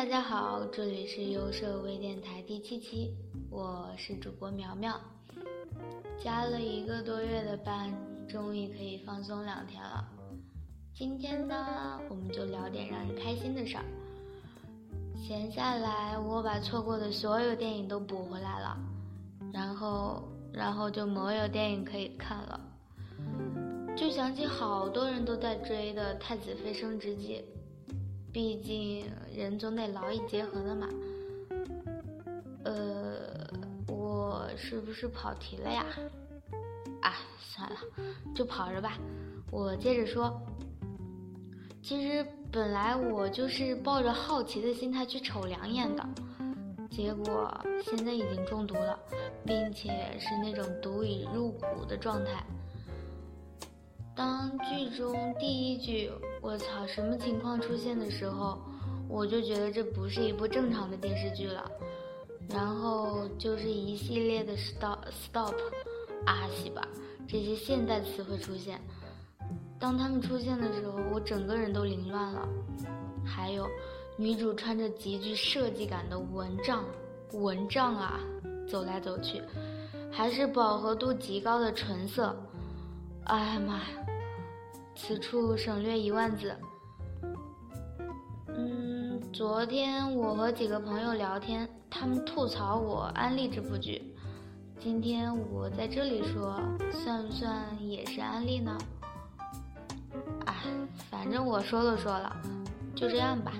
大家好，这里是优设微电台第七期，我是主播苗苗。加了一个多月的班，终于可以放松两天了。今天呢，我们就聊点让人开心的事儿。闲下来，我把错过的所有电影都补回来了，然后，然后就没有电影可以看了。就想起好多人都在追的《太子妃升职记》。毕竟人总得劳逸结合的嘛。呃，我是不是跑题了呀？啊，算了，就跑着吧。我接着说，其实本来我就是抱着好奇的心态去瞅两眼的，结果现在已经中毒了，并且是那种毒已入骨的状态。当剧中第一句“我操，什么情况”出现的时候，我就觉得这不是一部正常的电视剧了。然后就是一系列的 “stop stop”，阿西吧这些现代词汇出现。当他们出现的时候，我整个人都凌乱了。还有，女主穿着极具设计感的蚊帐，蚊帐啊，走来走去，还是饱和度极高的纯色。哎呀妈呀！此处省略一万字。嗯，昨天我和几个朋友聊天，他们吐槽我安利这部剧。今天我在这里说，算不算也是安利呢？哎，反正我说都说了，就这样吧。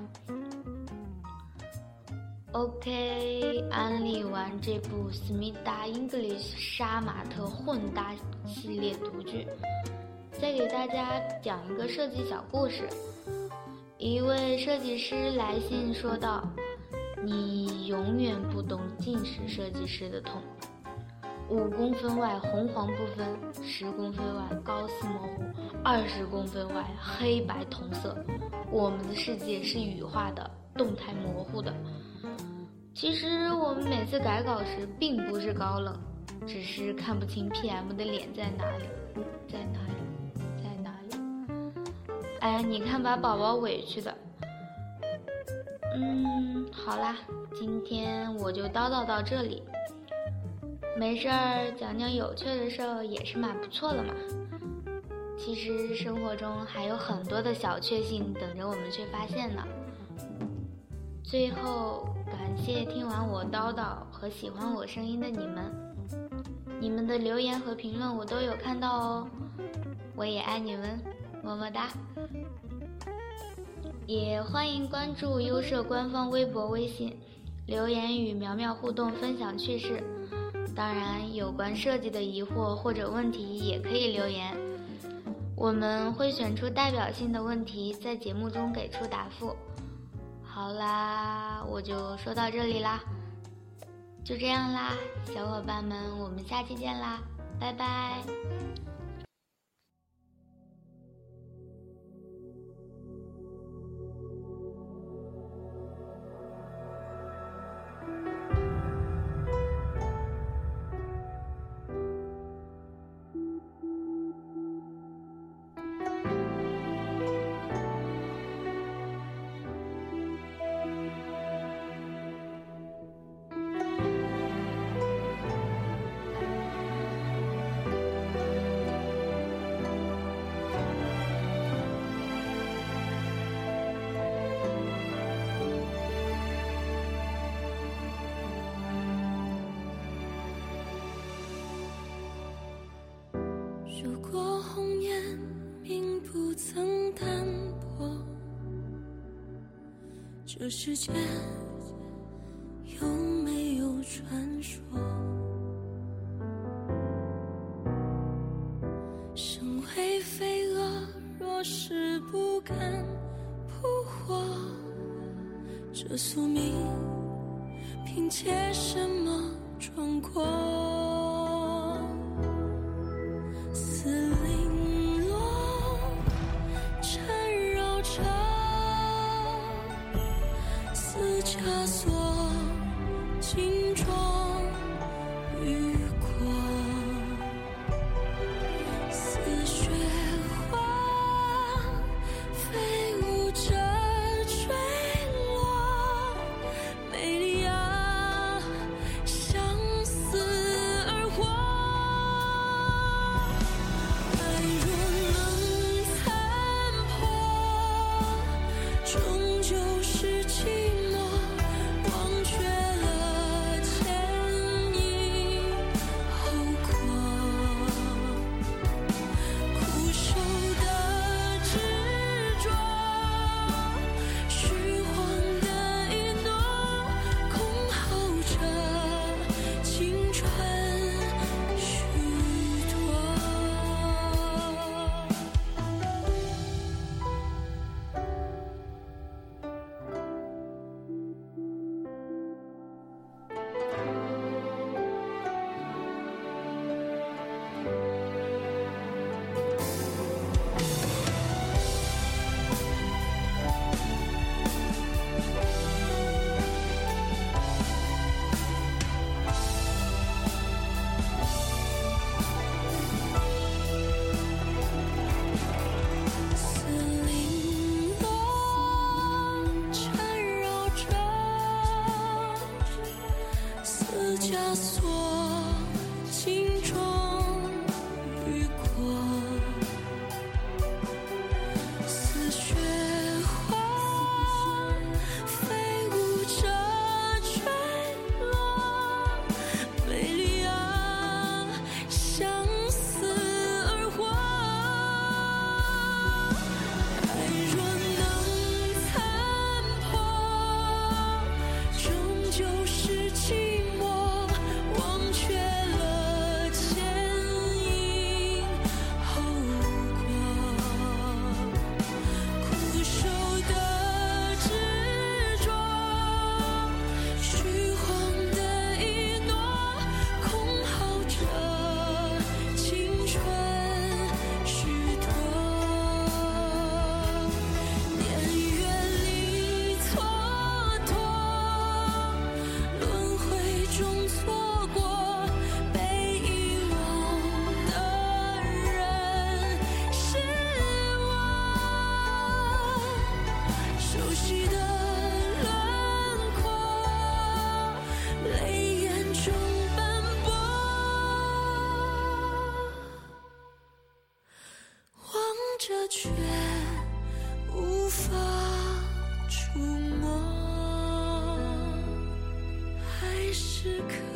OK，安利完这部《思密达 English 杀马特混搭系列读剧，再给大家讲一个设计小故事。一位设计师来信说道：“你永远不懂近视设计师的痛。五公分外红黄不分，十公分外高斯模糊，二十公分外黑白同色。我们的世界是羽化的，动态模糊的。”其实我们每次改稿时并不是高冷，只是看不清 PM 的脸在哪里，在哪里，里。哎，你看把宝宝委屈的。嗯，好啦，今天我就叨叨到这里。没事儿，讲讲有趣的事儿也是蛮不错的嘛。其实生活中还有很多的小确幸等着我们去发现呢。最后。感谢听完我叨叨和喜欢我声音的你们，你们的留言和评论我都有看到哦，我也爱你们，么么哒！也欢迎关注优设官方微博、微信，留言与苗苗互动，分享趣事。当然，有关设计的疑惑或者问题也可以留言，我们会选出代表性的问题，在节目中给出答复。好啦，我就说到这里啦，就这样啦，小伙伴们，我们下期见啦，拜拜。如果红颜并不曾淡薄这世间有没有传说？身为飞蛾，若是不敢扑火，这宿命这却无法触摸还是可